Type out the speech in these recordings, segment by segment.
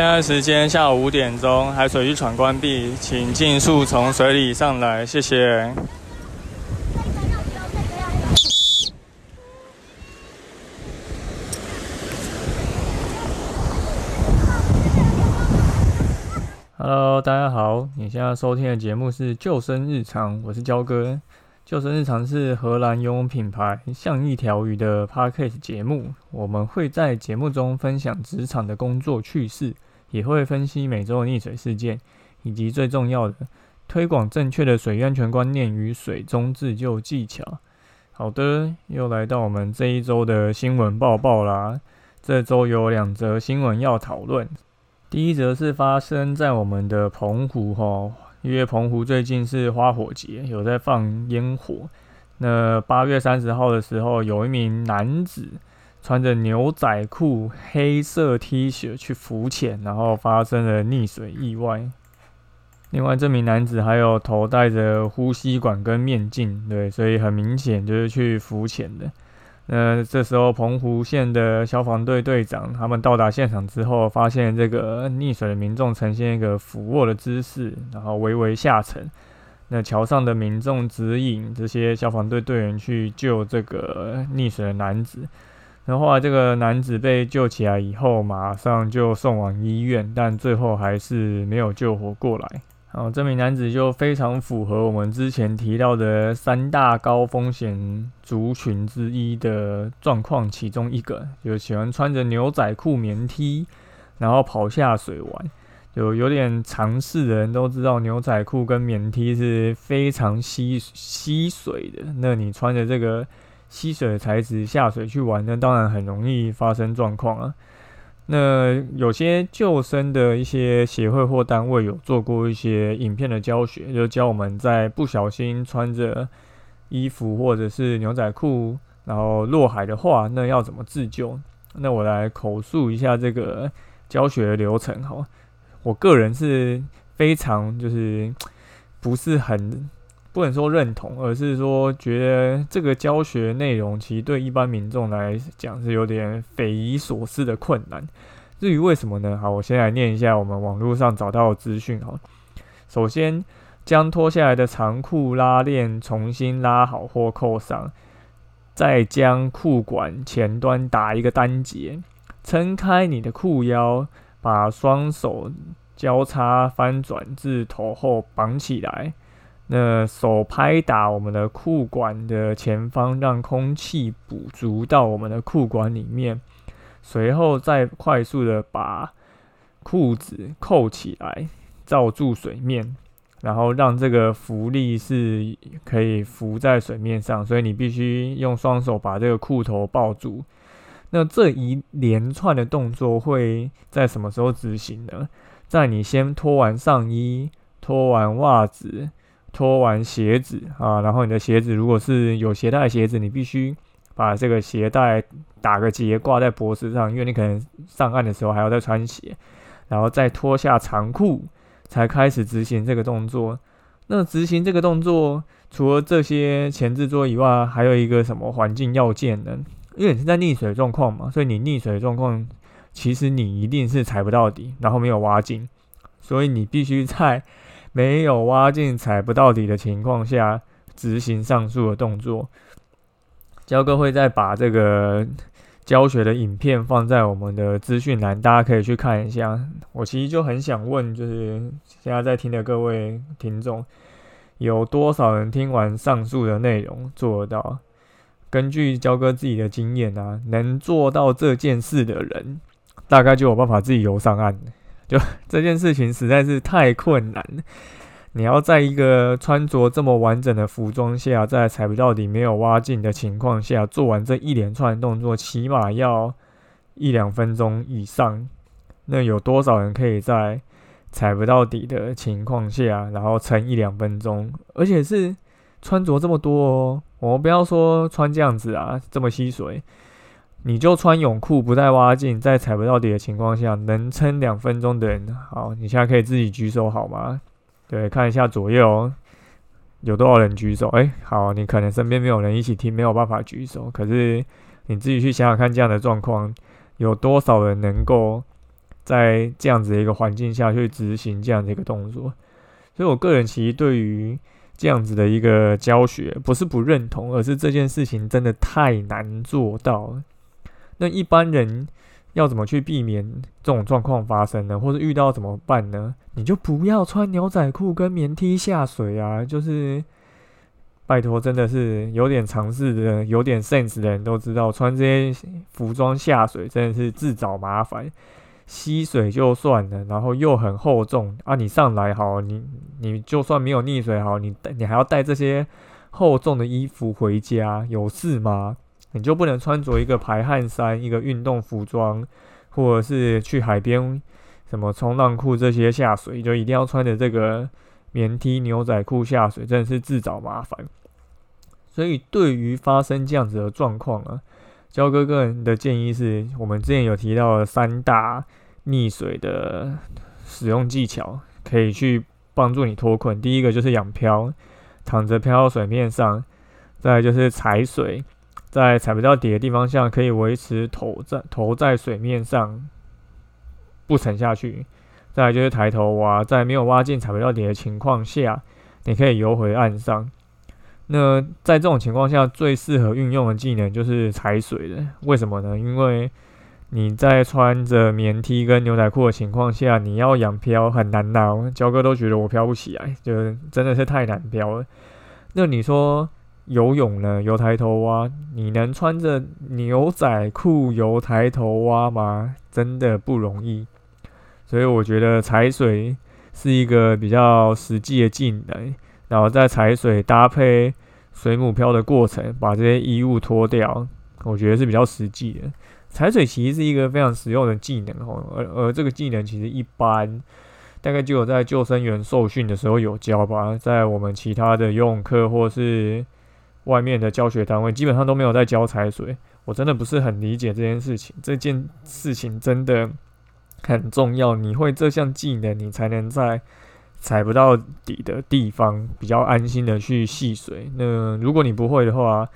现在时间下午五点钟，海水浴场关闭，请尽速从水里上来，谢谢。Hello，大家好，你现在收听的节目是《救生日常》，我是焦哥。《救生日常》是荷兰游泳品牌像一条鱼的 Podcast 节目，我们会在节目中分享职场的工作趣事，也会分析每周的溺水事件，以及最重要的推广正确的水安全观念与水中自救技巧。好的，又来到我们这一周的新闻报报啦。这周有两则新闻要讨论，第一则是发生在我们的澎湖哈。因为澎湖最近是花火节，有在放烟火。那八月三十号的时候，有一名男子穿着牛仔裤、黑色 T 恤去浮潜，然后发生了溺水意外。另外，这名男子还有头戴着呼吸管跟面镜，对，所以很明显就是去浮潜的。那这时候，澎湖县的消防队队长他们到达现场之后，发现这个溺水的民众呈现一个俯卧的姿势，然后微微下沉。那桥上的民众指引这些消防队队员去救这个溺水的男子。然后这个男子被救起来以后，马上就送往医院，但最后还是没有救活过来。然后，这名男子就非常符合我们之前提到的三大高风险族群之一的状况，其中一个就喜欢穿着牛仔裤、棉 T，然后跑下水玩。就有点常识的人都知道，牛仔裤跟棉 T 是非常吸吸水的。那你穿着这个吸水的材质下水去玩，那当然很容易发生状况啊。那有些救生的一些协会或单位有做过一些影片的教学，就教我们在不小心穿着衣服或者是牛仔裤，然后落海的话，那要怎么自救？那我来口述一下这个教学的流程哈。我个人是非常就是不是很。不能说认同，而是说觉得这个教学内容其实对一般民众来讲是有点匪夷所思的困难。至于为什么呢？好，我先来念一下我们网络上找到的资讯哈。首先，将脱下来的长裤拉链重新拉好或扣上，再将裤管前端打一个单结，撑开你的裤腰，把双手交叉翻转至头后绑起来。那手拍打我们的裤管的前方，让空气补足到我们的裤管里面，随后再快速的把裤子扣起来，罩住水面，然后让这个浮力是可以浮在水面上，所以你必须用双手把这个裤头抱住。那这一连串的动作会在什么时候执行呢？在你先脱完上衣、脱完袜子。脱完鞋子啊，然后你的鞋子如果是有鞋带鞋子，你必须把这个鞋带打个结挂在脖子上，因为你可能上岸的时候还要再穿鞋，然后再脱下长裤，才开始执行这个动作。那执行这个动作，除了这些前置作以外，还有一个什么环境要件呢？因为你是在溺水状况嘛，所以你溺水状况其实你一定是踩不到底，然后没有挖进，所以你必须在。没有挖进踩不到底的情况下执行上述的动作，焦哥会再把这个教学的影片放在我们的资讯栏，大家可以去看一下。我其实就很想问，就是现在在听的各位听众，有多少人听完上述的内容做得到？根据焦哥自己的经验啊，能做到这件事的人，大概就有办法自己游上岸。就 这件事情实在是太困难了。你要在一个穿着这么完整的服装下，在踩不到底、没有挖进的情况下做完这一连串动作，起码要一两分钟以上。那有多少人可以在踩不到底的情况下，然后撑一两分钟？而且是穿着这么多哦，我们不要说穿这样子啊，这么吸水。你就穿泳裤不带挖进，在踩不到底的情况下，能撑两分钟的人，好，你现在可以自己举手好吗？对，看一下左右有多少人举手。哎，好，你可能身边没有人一起听，没有办法举手。可是你自己去想想看，这样的状况有多少人能够在这样子的一个环境下去执行这样的一个动作。所以我个人其实对于这样子的一个教学，不是不认同，而是这件事情真的太难做到了。那一般人要怎么去避免这种状况发生呢？或者遇到怎么办呢？你就不要穿牛仔裤跟棉 T 下水啊！就是拜托，真的是有点尝试的、有点 sense 的人都知道，穿这些服装下水真的是自找麻烦。吸水就算了，然后又很厚重啊！你上来好，你你就算没有溺水好，你你还要带这些厚重的衣服回家，有事吗？你就不能穿着一个排汗衫、一个运动服装，或者是去海边什么冲浪裤这些下水，就一定要穿着这个棉 T 牛仔裤下水，真的是自找麻烦。所以对于发生这样子的状况啊，焦哥个人的建议是我们之前有提到的三大。溺水的使用技巧可以去帮助你脱困。第一个就是仰漂，躺着漂到水面上；再就是踩水，在踩不到底的地方下，可以维持头在头在水面上不沉下去；再来就是抬头蛙，在没有蛙镜踩不到底的情况下，你可以游回岸上。那在这种情况下，最适合运用的技能就是踩水的。为什么呢？因为你在穿着棉 T 跟牛仔裤的情况下，你要仰漂很难呐，焦哥都觉得我漂不起来，就真的是太难漂了。那你说游泳呢？游抬头蛙，你能穿着牛仔裤游抬头蛙吗？真的不容易。所以我觉得踩水是一个比较实际的技能，然后在踩水搭配水母漂的过程，把这些衣物脱掉，我觉得是比较实际的。踩水其实是一个非常实用的技能哦，而而这个技能其实一般大概只有在救生员受训的时候有教吧，在我们其他的游泳课或是外面的教学单位，基本上都没有在教踩水。我真的不是很理解这件事情，这件事情真的很重要。你会这项技能，你才能在踩不到底的地方比较安心的去戏水。那如果你不会的话，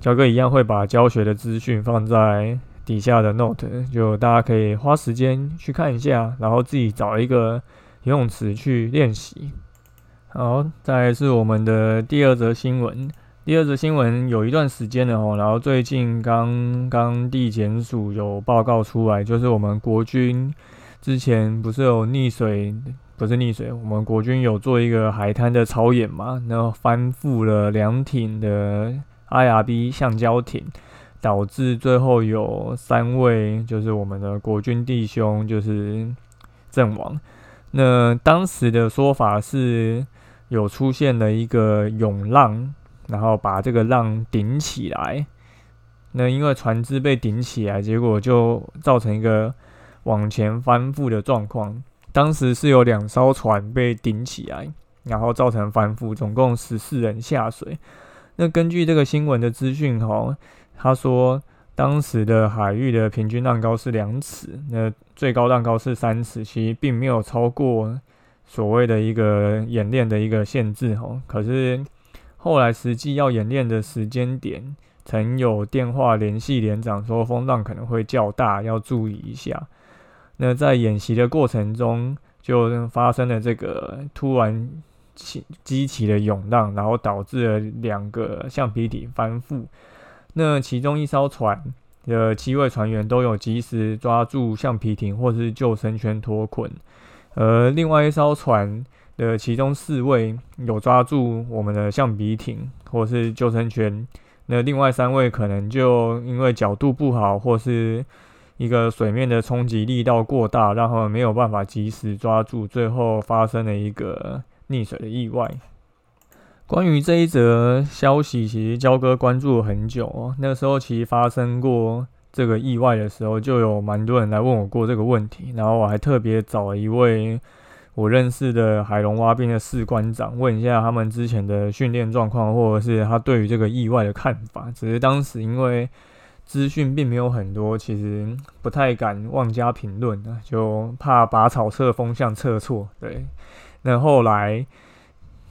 焦哥一样会把教学的资讯放在。底下的 note 就大家可以花时间去看一下，然后自己找一个游泳池去练习。好，再来是我们的第二则新闻。第二则新闻有一段时间了哦，然后最近刚刚地检署有报告出来，就是我们国军之前不是有溺水，不是溺水，我们国军有做一个海滩的操演嘛，然后翻覆了两艇的 IRB 橡胶艇。导致最后有三位，就是我们的国军弟兄，就是阵亡。那当时的说法是有出现了一个涌浪，然后把这个浪顶起来。那因为船只被顶起来，结果就造成一个往前翻覆的状况。当时是有两艘船被顶起来，然后造成翻覆，总共十四人下水。那根据这个新闻的资讯，哈。他说，当时的海域的平均浪高是两尺，那最高浪高是三尺，其实并没有超过所谓的一个演练的一个限制哦。可是后来实际要演练的时间点，曾有电话联系连长说风浪可能会较大，要注意一下。那在演习的过程中，就发生了这个突然起激起的涌浪，然后导致了两个橡皮艇翻覆。那其中一艘船的七位船员都有及时抓住橡皮艇或是救生圈脱困，而另外一艘船的其中四位有抓住我们的橡皮艇或是救生圈，那另外三位可能就因为角度不好或是一个水面的冲击力道过大，让他们没有办法及时抓住，最后发生了一个溺水的意外。关于这一则消息，其实焦哥关注了很久哦。那时候其实发生过这个意外的时候，就有蛮多人来问我过这个问题。然后我还特别找了一位我认识的海龙蛙兵的士官长，问一下他们之前的训练状况，或者是他对于这个意外的看法。只是当时因为资讯并没有很多，其实不太敢妄加评论啊，就怕拔草测风向测错。对，那后来。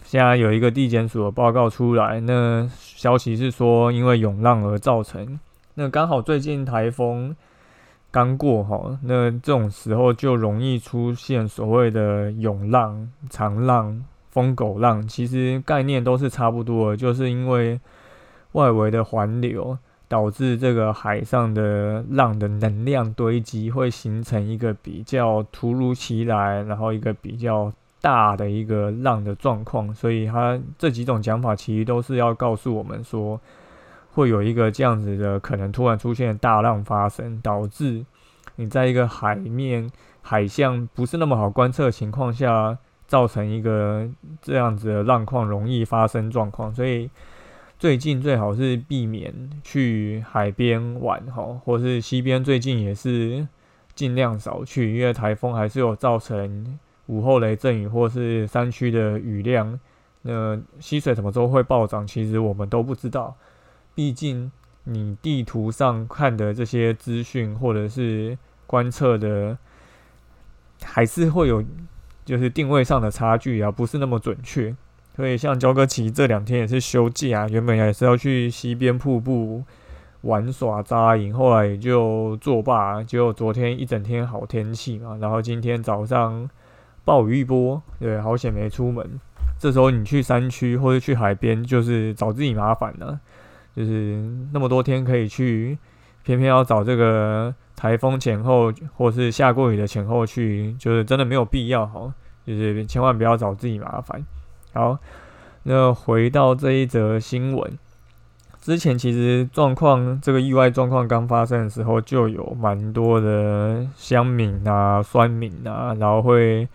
现在有一个地检署的报告出来，那消息是说因为涌浪而造成。那刚好最近台风刚过哈，那这种时候就容易出现所谓的涌浪、长浪、疯狗浪，其实概念都是差不多的，就是因为外围的环流导致这个海上的浪的能量堆积，会形成一个比较突如其来，然后一个比较大的一个浪的状况，所以它这几种讲法其实都是要告诉我们说。会有一个这样子的可能，突然出现大浪发生，导致你在一个海面海象不是那么好观测情况下，造成一个这样子的浪况容易发生状况。所以最近最好是避免去海边玩哈，或是西边最近也是尽量少去，因为台风还是有造成午后雷阵雨或是山区的雨量，那溪水什么时候会暴涨，其实我们都不知道。毕竟，你地图上看的这些资讯，或者是观测的，还是会有就是定位上的差距啊，不是那么准确。所以，像焦哥其这两天也是休假，原本也是要去西边瀑布玩耍扎营，后来也就作罢。结果昨天一整天好天气嘛，然后今天早上暴雨一波，对，好险没出门。这时候你去山区或者去海边，就是找自己麻烦了。就是那么多天可以去，偏偏要找这个台风前后或是下过雨的前后去，就是真的没有必要哈。就是千万不要找自己麻烦。好，那回到这一则新闻，之前其实状况这个意外状况刚发生的时候，就有蛮多的乡民啊、酸民啊，然后会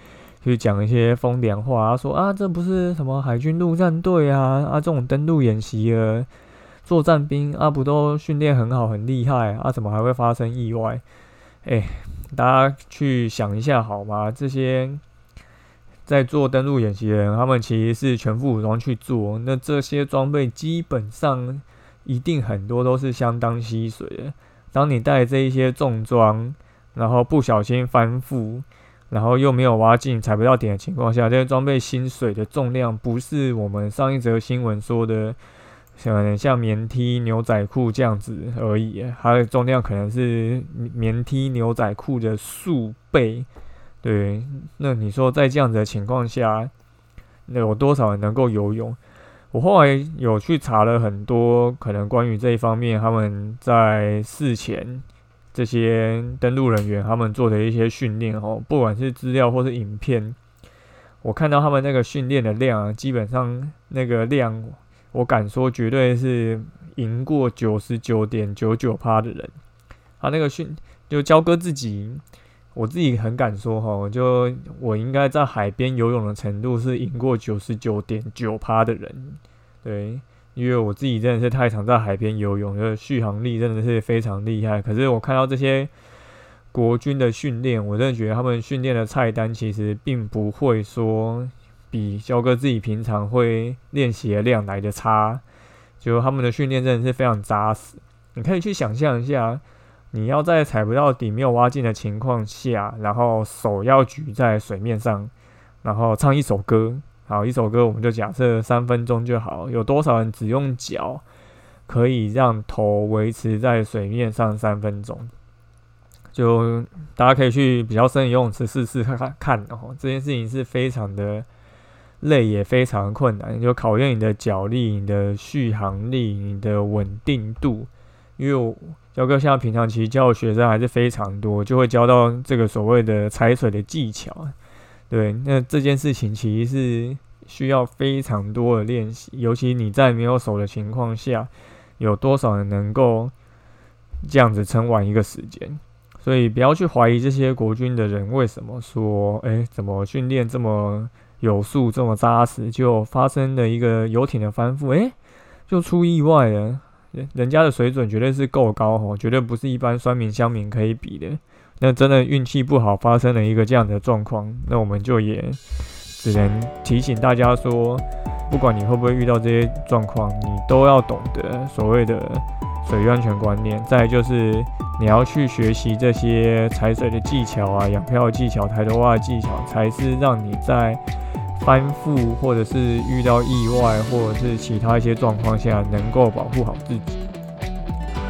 去讲一些风凉话，说啊，这不是什么海军陆战队啊，啊，这种登陆演习啊。作战兵啊，不都训练很好、很厉害啊？怎么还会发生意外？哎，大家去想一下好吗？这些在做登陆演习的人，他们其实是全副武装去做，那这些装备基本上一定很多都是相当吸水的。当你带这一些重装，然后不小心翻覆，然后又没有挖进、踩不到点的情况下，这些装备吸水的重量，不是我们上一则新闻说的。像像棉 T 牛仔裤这样子而已，它的重量可能是棉 T 牛仔裤的数倍。对，那你说在这样子的情况下，那有多少人能够游泳？我后来有去查了很多，可能关于这一方面，他们在事前这些登陆人员他们做的一些训练哦，不管是资料或是影片，我看到他们那个训练的量，基本上那个量。我敢说，绝对是赢过九十九点九九趴的人。他那个训，就焦哥自己，我自己很敢说哈，就我应该在海边游泳的程度是赢过九十九点九趴的人。对，因为我自己真的是太常在海边游泳，就是续航力真的是非常厉害。可是我看到这些国军的训练，我真的觉得他们训练的菜单其实并不会说。比肖哥自己平常会练习的量来的差，就他们的训练真的是非常扎实。你可以去想象一下，你要在踩不到底、没有挖进的情况下，然后手要举在水面上，然后唱一首歌。好，一首歌我们就假设三分钟就好。有多少人只用脚可以让头维持在水面上三分钟？就大家可以去比较深的游泳池试试看看看哦。这件事情是非常的。累也非常困难，就考验你的脚力、你的续航力、你的稳定度。因为我教哥现在平常其实教学生还是非常多，就会教到这个所谓的踩水的技巧。对，那这件事情其实是需要非常多的练习，尤其你在没有手的情况下，有多少人能够这样子撑完一个时间？所以不要去怀疑这些国军的人为什么说，哎，怎么训练这么。有数这么扎实，就发生了一个游艇的翻覆，诶，就出意外了。人家的水准绝对是够高哦，绝对不是一般酸民乡民可以比的。那真的运气不好，发生了一个这样的状况，那我们就也只能提醒大家说，不管你会不会遇到这些状况，你都要懂得所谓的水域安全观念。再就是你要去学习这些踩水的技巧啊，养漂技巧、抬头蛙的技巧，才是让你在翻覆，或者是遇到意外，或者是其他一些状况下，能够保护好自己。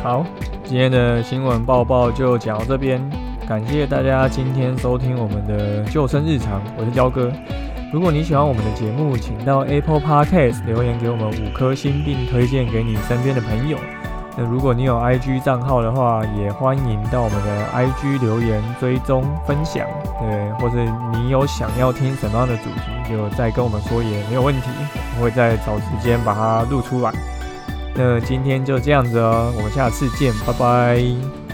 好，今天的新闻报报就讲到这边，感谢大家今天收听我们的救生日常，我是焦哥。如果你喜欢我们的节目，请到 Apple Podcast 留言给我们五颗星，并推荐给你身边的朋友。那如果你有 IG 账号的话，也欢迎到我们的 IG 留言追踪分享，对，或者你有想要听什么样的主题，就再跟我们说也没有问题，我会再找时间把它录出来。那今天就这样子哦，我们下次见，拜拜。